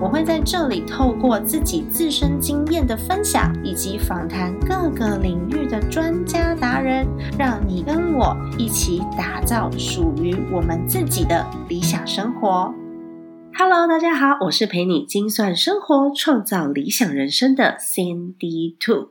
我会在这里透过自己自身经验的分享，以及访谈各个领域的专家达人，让你跟我一起打造属于我们自己的理想生活。Hello，大家好，我是陪你精算生活、创造理想人生的 Sandy Two。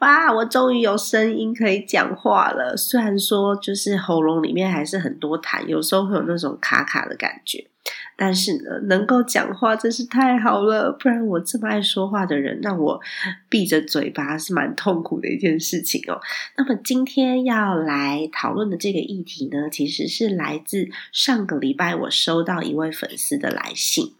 哇，我终于有声音可以讲话了。虽然说就是喉咙里面还是很多痰，有时候会有那种卡卡的感觉。但是呢，能够讲话真是太好了，不然我这么爱说话的人，让我闭着嘴巴是蛮痛苦的一件事情哦。那么今天要来讨论的这个议题呢，其实是来自上个礼拜我收到一位粉丝的来信。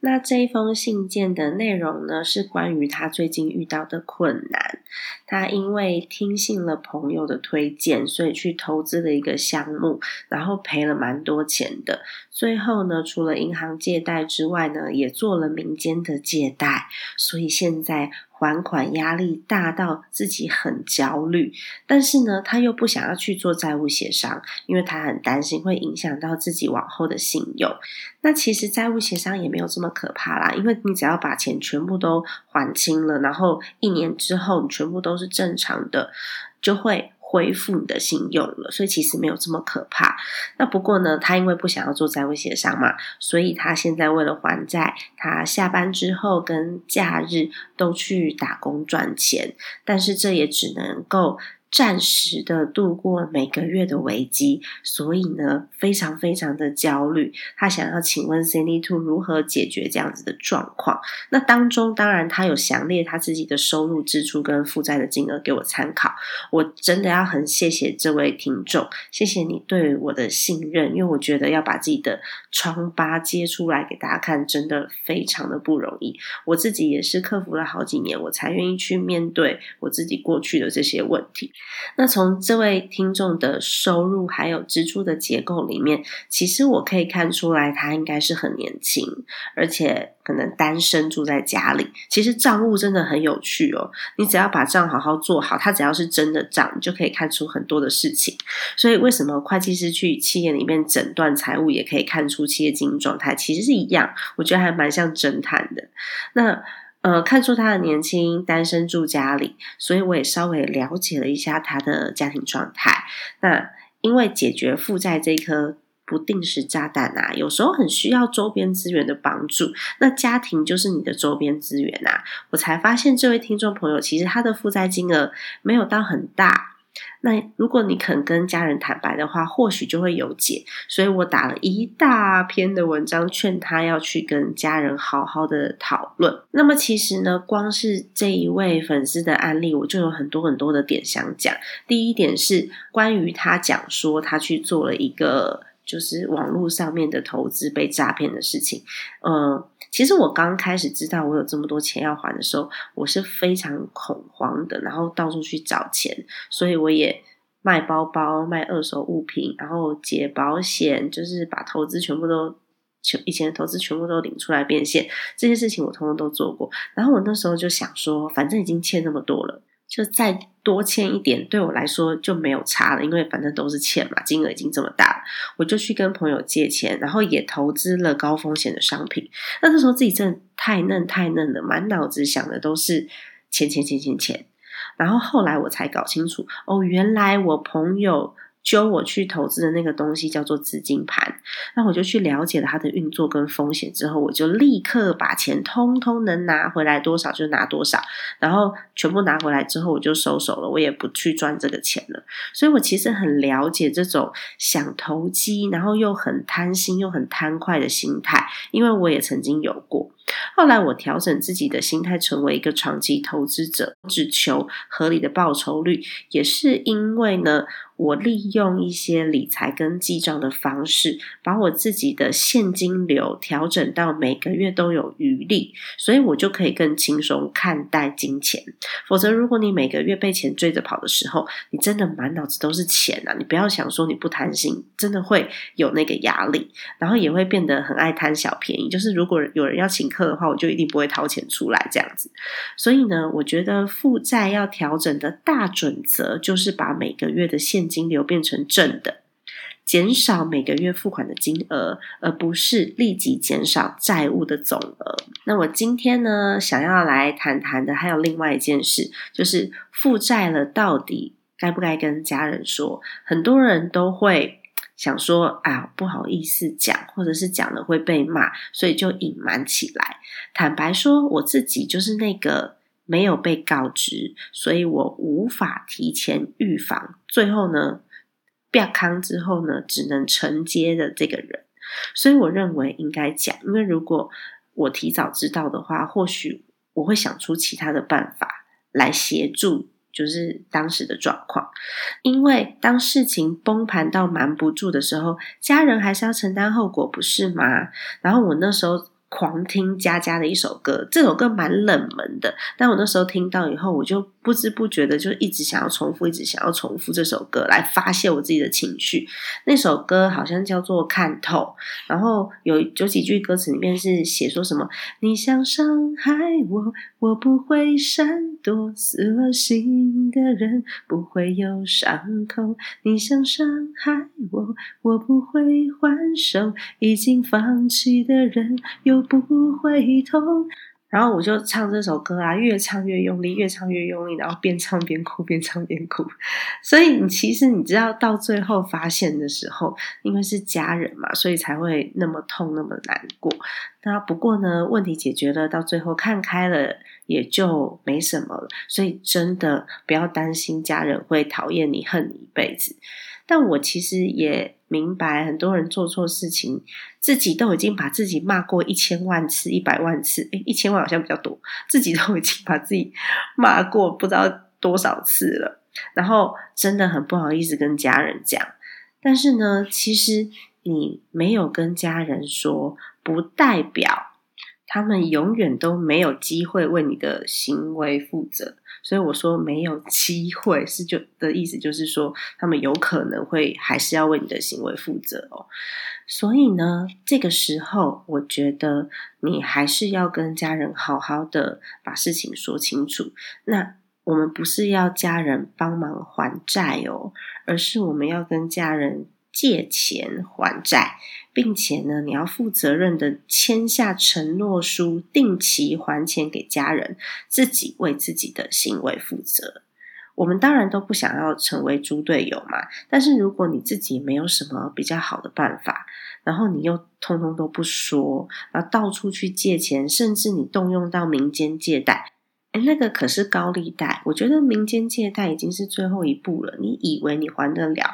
那这一封信件的内容呢，是关于他最近遇到的困难。他因为听信了朋友的推荐，所以去投资了一个项目，然后赔了蛮多钱的。最后呢，除了银行借贷之外呢，也做了民间的借贷，所以现在。还款压力大到自己很焦虑，但是呢，他又不想要去做债务协商，因为他很担心会影响到自己往后的信用。那其实债务协商也没有这么可怕啦，因为你只要把钱全部都还清了，然后一年之后你全部都是正常的，就会。恢复你的信用了，所以其实没有这么可怕。那不过呢，他因为不想要做债务协商嘛，所以他现在为了还债，他下班之后跟假日都去打工赚钱，但是这也只能够。暂时的度过每个月的危机，所以呢，非常非常的焦虑。他想要请问 Cindy Two 如何解决这样子的状况？那当中当然他有详列他自己的收入、支出跟负债的金额给我参考。我真的要很谢谢这位听众，谢谢你对我的信任，因为我觉得要把自己的疮疤揭出来给大家看，真的非常的不容易。我自己也是克服了好几年，我才愿意去面对我自己过去的这些问题。那从这位听众的收入还有支出的结构里面，其实我可以看出来，他应该是很年轻，而且可能单身住在家里。其实账务真的很有趣哦，你只要把账好好做好，他只要是真的账，你就可以看出很多的事情。所以为什么会计师去企业里面诊断财务，也可以看出企业经营状态，其实是一样。我觉得还蛮像侦探的。那。呃，看出他的年轻，单身住家里，所以我也稍微了解了一下他的家庭状态。那因为解决负债这一颗不定时炸弹啊，有时候很需要周边资源的帮助。那家庭就是你的周边资源啊。我才发现这位听众朋友，其实他的负债金额没有到很大。那如果你肯跟家人坦白的话，或许就会有解。所以我打了一大篇的文章，劝他要去跟家人好好的讨论。那么其实呢，光是这一位粉丝的案例，我就有很多很多的点想讲。第一点是关于他讲说他去做了一个。就是网络上面的投资被诈骗的事情，呃，其实我刚开始知道我有这么多钱要还的时候，我是非常恐慌的，然后到处去找钱，所以我也卖包包、卖二手物品，然后解保险，就是把投资全部都以前的投资全部都领出来变现，这些事情我通通都做过。然后我那时候就想说，反正已经欠那么多了。就再多欠一点，对我来说就没有差了，因为反正都是欠嘛，金额已经这么大了，我就去跟朋友借钱，然后也投资了高风险的商品。那这时候自己真的太嫩太嫩了，满脑子想的都是钱钱钱钱钱。然后后来我才搞清楚，哦，原来我朋友。揪我去投资的那个东西叫做资金盘，那我就去了解了它的运作跟风险之后，我就立刻把钱通通能拿回来多少就拿多少，然后全部拿回来之后我就收手了，我也不去赚这个钱了。所以我其实很了解这种想投机，然后又很贪心又很贪快的心态，因为我也曾经有过。后来我调整自己的心态，成为一个长期投资者，只求合理的报酬率，也是因为呢。我利用一些理财跟记账的方式，把我自己的现金流调整到每个月都有余力，所以我就可以更轻松看待金钱。否则，如果你每个月被钱追着跑的时候，你真的满脑子都是钱啊！你不要想说你不贪心，真的会有那个压力，然后也会变得很爱贪小便宜。就是如果有人要请客的话，我就一定不会掏钱出来这样子。所以呢，我觉得负债要调整的大准则就是把每个月的现金流变成正的，减少每个月付款的金额，而不是立即减少债务的总额。那我今天呢，想要来谈谈的还有另外一件事，就是负债了到底该不该跟家人说？很多人都会想说啊，不好意思讲，或者是讲了会被骂，所以就隐瞒起来。坦白说，我自己就是那个。没有被告知，所以我无法提前预防。最后呢，变康之后呢，只能承接的这个人。所以我认为应该讲，因为如果我提早知道的话，或许我会想出其他的办法来协助，就是当时的状况。因为当事情崩盘到瞒不住的时候，家人还是要承担后果，不是吗？然后我那时候。狂听佳佳的一首歌，这首歌蛮冷门的，但我那时候听到以后，我就不知不觉的就一直想要重复，一直想要重复这首歌来发泄我自己的情绪。那首歌好像叫做《看透》，然后有有几句歌词里面是写说什么：“你想伤害我，我不会闪躲；死了心的人不会有伤口。你想伤害我，我不会还手；已经放弃的人有。”不回头，然后我就唱这首歌啊，越唱越用力，越唱越用力，然后边唱边哭，边唱边哭。所以你其实你知道，到最后发现的时候，因为是家人嘛，所以才会那么痛，那么难过。那不过呢，问题解决了，到最后看开了，也就没什么了。所以真的不要担心家人会讨厌你、恨你一辈子。但我其实也明白，很多人做错事情，自己都已经把自己骂过一千万次、一百万次，诶一千万好像比较多，自己都已经把自己骂过不知道多少次了，然后真的很不好意思跟家人讲。但是呢，其实你没有跟家人说，不代表他们永远都没有机会为你的行为负责。所以我说没有机会是就的意思，就是说他们有可能会还是要为你的行为负责哦。所以呢，这个时候我觉得你还是要跟家人好好的把事情说清楚。那我们不是要家人帮忙还债哦，而是我们要跟家人。借钱还债，并且呢，你要负责任的签下承诺书，定期还钱给家人，自己为自己的行为负责。我们当然都不想要成为猪队友嘛，但是如果你自己没有什么比较好的办法，然后你又通通都不说，然后到处去借钱，甚至你动用到民间借贷，诶那个可是高利贷。我觉得民间借贷已经是最后一步了。你以为你还得了？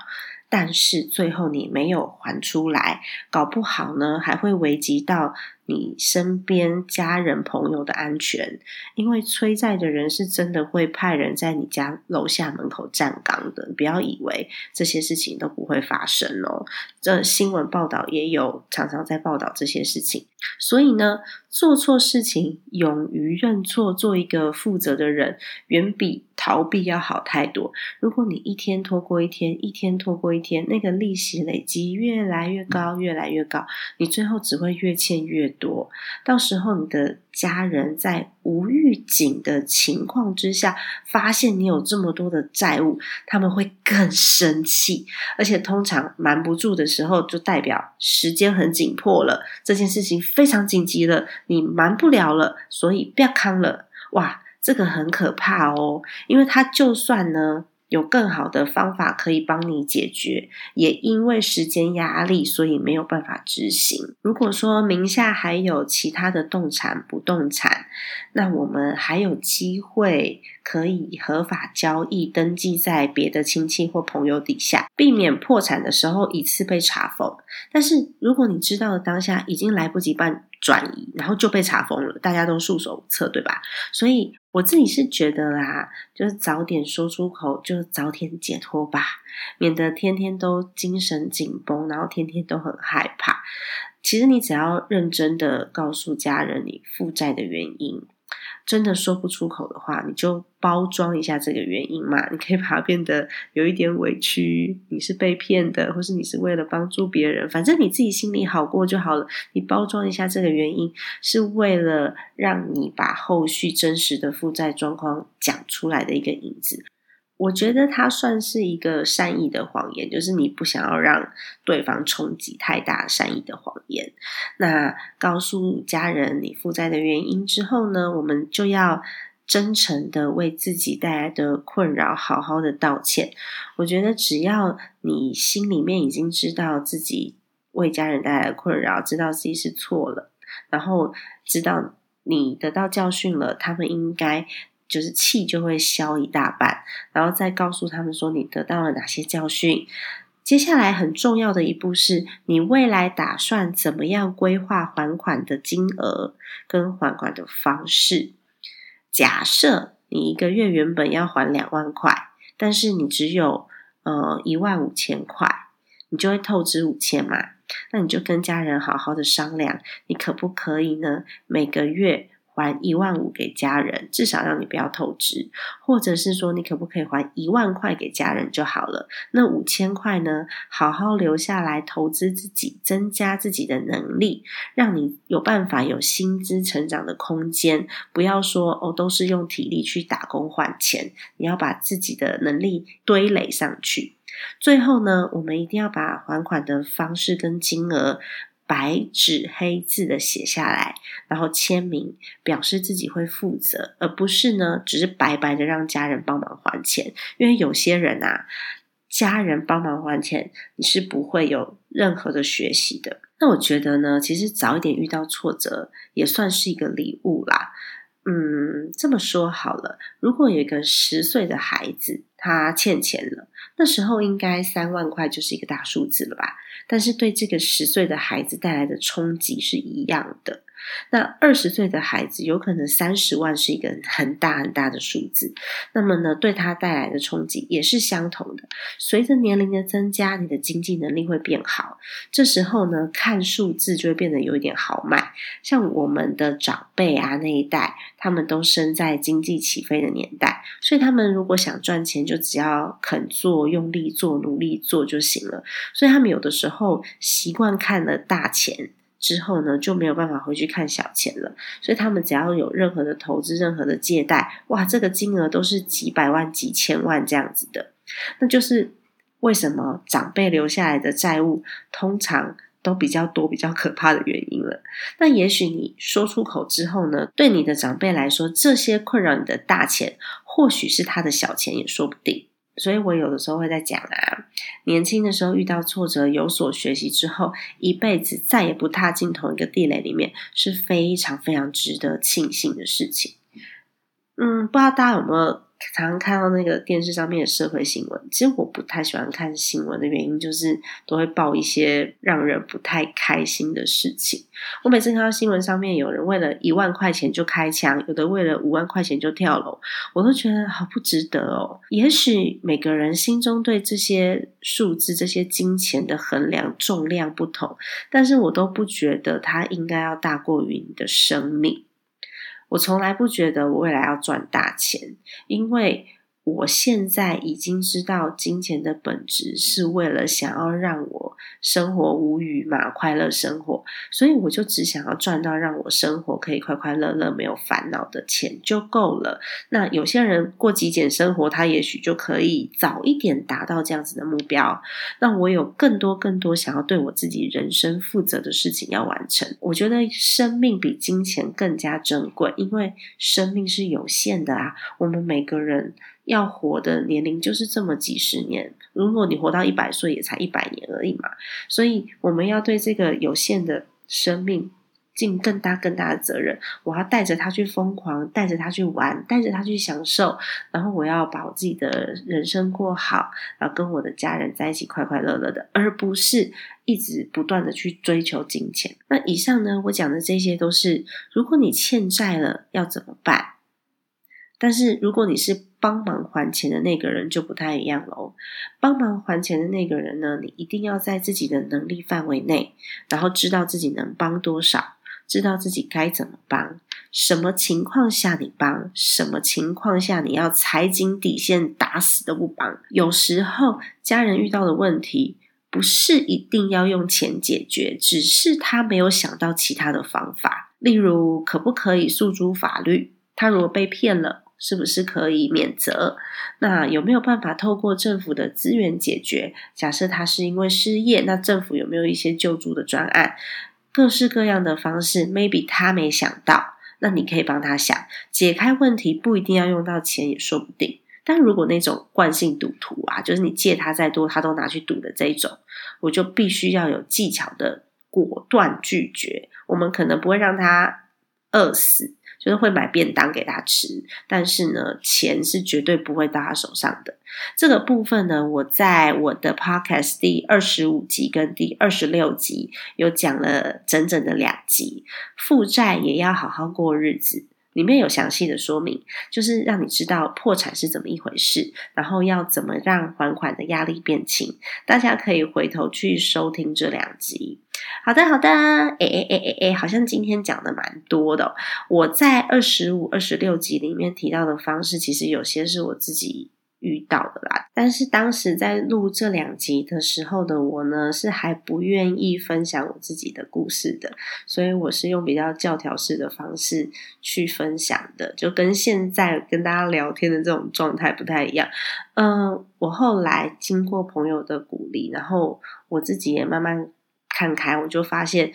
但是最后你没有还出来，搞不好呢还会危及到你身边家人朋友的安全，因为催债的人是真的会派人在你家楼下门口站岗的，不要以为这些事情都不会发生哦。这新闻报道也有常常在报道这些事情，所以呢，做错事情勇于认错，做一个负责的人，远比。逃避要好太多。如果你一天拖过一天，一天拖过一天，那个利息累积越来越高，越来越高，你最后只会越欠越多。到时候你的家人在无预警的情况之下，发现你有这么多的债务，他们会更生气。而且通常瞒不住的时候，就代表时间很紧迫了，这件事情非常紧急了，你瞒不了了，所以不要扛了。哇！这个很可怕哦，因为他就算呢有更好的方法可以帮你解决，也因为时间压力，所以没有办法执行。如果说名下还有其他的动产、不动产，那我们还有机会可以合法交易，登记在别的亲戚或朋友底下，避免破产的时候一次被查封。但是如果你知道了当下已经来不及办。转移，然后就被查封了，大家都束手无策，对吧？所以我自己是觉得啦，就是早点说出口，就早点解脱吧，免得天天都精神紧绷，然后天天都很害怕。其实你只要认真的告诉家人你负债的原因。真的说不出口的话，你就包装一下这个原因嘛。你可以把它变得有一点委屈，你是被骗的，或是你是为了帮助别人，反正你自己心里好过就好了。你包装一下这个原因，是为了让你把后续真实的负债状况讲出来的一个影子。我觉得它算是一个善意的谎言，就是你不想要让对方冲击太大，善意的谎言。那告诉家人你负债的原因之后呢，我们就要真诚的为自己带来的困扰好好的道歉。我觉得只要你心里面已经知道自己为家人带来的困扰，知道自己是错了，然后知道你得到教训了，他们应该。就是气就会消一大半，然后再告诉他们说你得到了哪些教训。接下来很重要的一步是你未来打算怎么样规划还款的金额跟还款的方式。假设你一个月原本要还两万块，但是你只有呃一万五千块，你就会透支五千嘛？那你就跟家人好好的商量，你可不可以呢？每个月。还一万五给家人，至少让你不要透支，或者是说你可不可以还一万块给家人就好了？那五千块呢？好好留下来投资自己，增加自己的能力，让你有办法有薪资成长的空间。不要说哦，都是用体力去打工换钱，你要把自己的能力堆垒上去。最后呢，我们一定要把还款的方式跟金额。白纸黑字的写下来，然后签名，表示自己会负责，而不是呢，只是白白的让家人帮忙还钱。因为有些人啊，家人帮忙还钱，你是不会有任何的学习的。那我觉得呢，其实早一点遇到挫折，也算是一个礼物啦。嗯，这么说好了，如果有一个十岁的孩子，他欠钱了，那时候应该三万块就是一个大数字了吧？但是对这个十岁的孩子带来的冲击是一样的。那二十岁的孩子有可能三十万是一个很大很大的数字，那么呢，对他带来的冲击也是相同的。随着年龄的增加，你的经济能力会变好，这时候呢，看数字就会变得有一点豪迈。像我们的长辈啊那一代，他们都生在经济起飞的年代，所以他们如果想赚钱，就只要肯做、用力做、努力做就行了。所以他们有的时候习惯看了大钱。之后呢，就没有办法回去看小钱了。所以他们只要有任何的投资、任何的借贷，哇，这个金额都是几百万、几千万这样子的。那就是为什么长辈留下来的债务通常都比较多、比较可怕的原因了。那也许你说出口之后呢，对你的长辈来说，这些困扰你的大钱，或许是他的小钱也说不定。所以我有的时候会在讲啊，年轻的时候遇到挫折，有所学习之后，一辈子再也不踏进同一个地雷里面，是非常非常值得庆幸的事情。嗯，不知道大家有没有？常常看到那个电视上面的社会新闻，其实我不太喜欢看新闻的原因，就是都会报一些让人不太开心的事情。我每次看到新闻上面有人为了一万块钱就开枪，有的为了五万块钱就跳楼，我都觉得好不值得哦。也许每个人心中对这些数字、这些金钱的衡量重量不同，但是我都不觉得它应该要大过于你的生命。我从来不觉得我未来要赚大钱，因为。我现在已经知道金钱的本质是为了想要让我生活无虞嘛，快乐生活，所以我就只想要赚到让我生活可以快快乐乐、没有烦恼的钱就够了。那有些人过极简生活，他也许就可以早一点达到这样子的目标。那我有更多更多想要对我自己人生负责的事情要完成。我觉得生命比金钱更加珍贵，因为生命是有限的啊。我们每个人。要活的年龄就是这么几十年，如果你活到一百岁，也才一百年而已嘛。所以我们要对这个有限的生命尽更大更大的责任。我要带着他去疯狂，带着他去玩，带着他去享受，然后我要把我自己的人生过好，然后跟我的家人在一起快快乐乐的，而不是一直不断的去追求金钱。那以上呢，我讲的这些都是，如果你欠债了要怎么办？但是如果你是帮忙还钱的那个人，就不太一样喽。帮忙还钱的那个人呢，你一定要在自己的能力范围内，然后知道自己能帮多少，知道自己该怎么帮，什么情况下你帮，什么情况下你要踩紧底线，打死都不帮。有时候家人遇到的问题，不是一定要用钱解决，只是他没有想到其他的方法，例如可不可以诉诸法律？他如果被骗了。是不是可以免责？那有没有办法透过政府的资源解决？假设他是因为失业，那政府有没有一些救助的专案？各式各样的方式，maybe 他没想到，那你可以帮他想解开问题，不一定要用到钱也说不定。但如果那种惯性赌徒啊，就是你借他再多，他都拿去赌的这一种，我就必须要有技巧的果断拒绝。我们可能不会让他饿死。就是会买便当给他吃，但是呢，钱是绝对不会到他手上的。这个部分呢，我在我的 podcast 第二十五集跟第二十六集有讲了整整的两集，负债也要好好过日子。里面有详细的说明，就是让你知道破产是怎么一回事，然后要怎么让还款的压力变轻。大家可以回头去收听这两集。好的，好的，哎哎哎哎哎，好像今天讲的蛮多的。我在二十五、二十六集里面提到的方式，其实有些是我自己。遇到的啦，但是当时在录这两集的时候的我呢，是还不愿意分享我自己的故事的，所以我是用比较教条式的方式去分享的，就跟现在跟大家聊天的这种状态不太一样。嗯，我后来经过朋友的鼓励，然后我自己也慢慢看开，我就发现。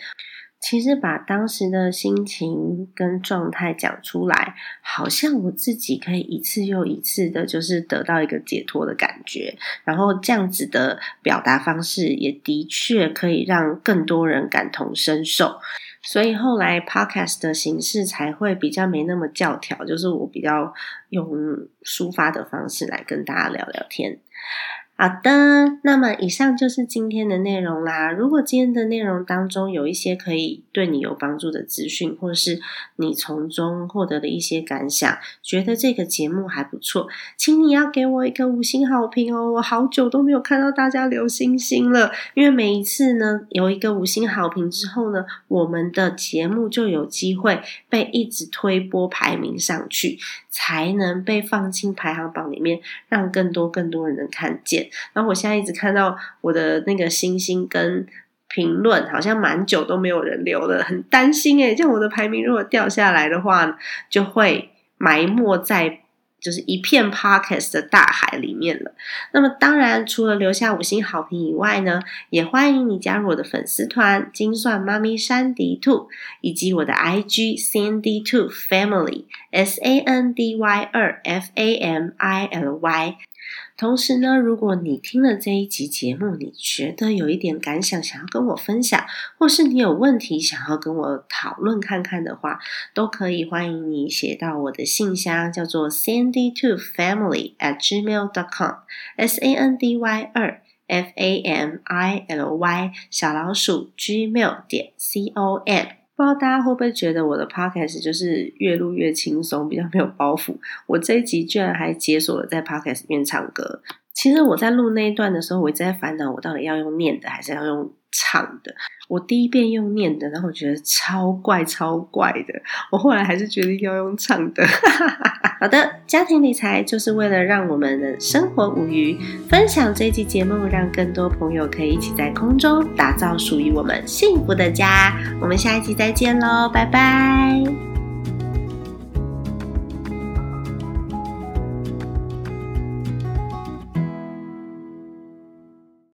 其实把当时的心情跟状态讲出来，好像我自己可以一次又一次的，就是得到一个解脱的感觉。然后这样子的表达方式，也的确可以让更多人感同身受。所以后来 podcast 的形式才会比较没那么教条，就是我比较用抒发的方式来跟大家聊聊天。好的，那么以上就是今天的内容啦。如果今天的内容当中有一些可以对你有帮助的资讯，或是你从中获得的一些感想，觉得这个节目还不错，请你要给我一个五星好评哦！我好久都没有看到大家留星星了，因为每一次呢有一个五星好评之后呢，我们的节目就有机会被一直推播排名上去，才能被放进排行榜里面，让更多更多人能看见。然后我现在一直看到我的那个星星跟评论，好像蛮久都没有人留了，很担心诶，这样我的排名如果掉下来的话，就会埋没在。就是一片 podcast 的大海里面了。那么，当然除了留下五星好评以外呢，也欢迎你加入我的粉丝团“精算妈咪山迪兔”，以及我的 IG Sandy Two Family S A N D Y 二 F A M I L Y。同时呢，如果你听了这一集节目，你觉得有一点感想，想要跟我分享，或是你有问题想要跟我讨论看看的话，都可以欢迎你写到我的信箱，叫做 sandy two family at gmail dot com s a n d y 二 f a m i l y 小老鼠 gmail 点 c o m。不知道大家会不会觉得我的 podcast 就是越录越轻松，比较没有包袱。我这一集居然还解锁了在 podcast 里面唱歌。其实我在录那一段的时候，我一直在烦恼，我到底要用念的还是要用唱的。我第一遍用念的，然后我觉得超怪超怪的。我后来还是决定要用唱的。哈哈哈好的，家庭理财就是为了让我们的生活无余。分享这期节目，让更多朋友可以一起在空中打造属于我们幸福的家。我们下一集再见喽，拜拜。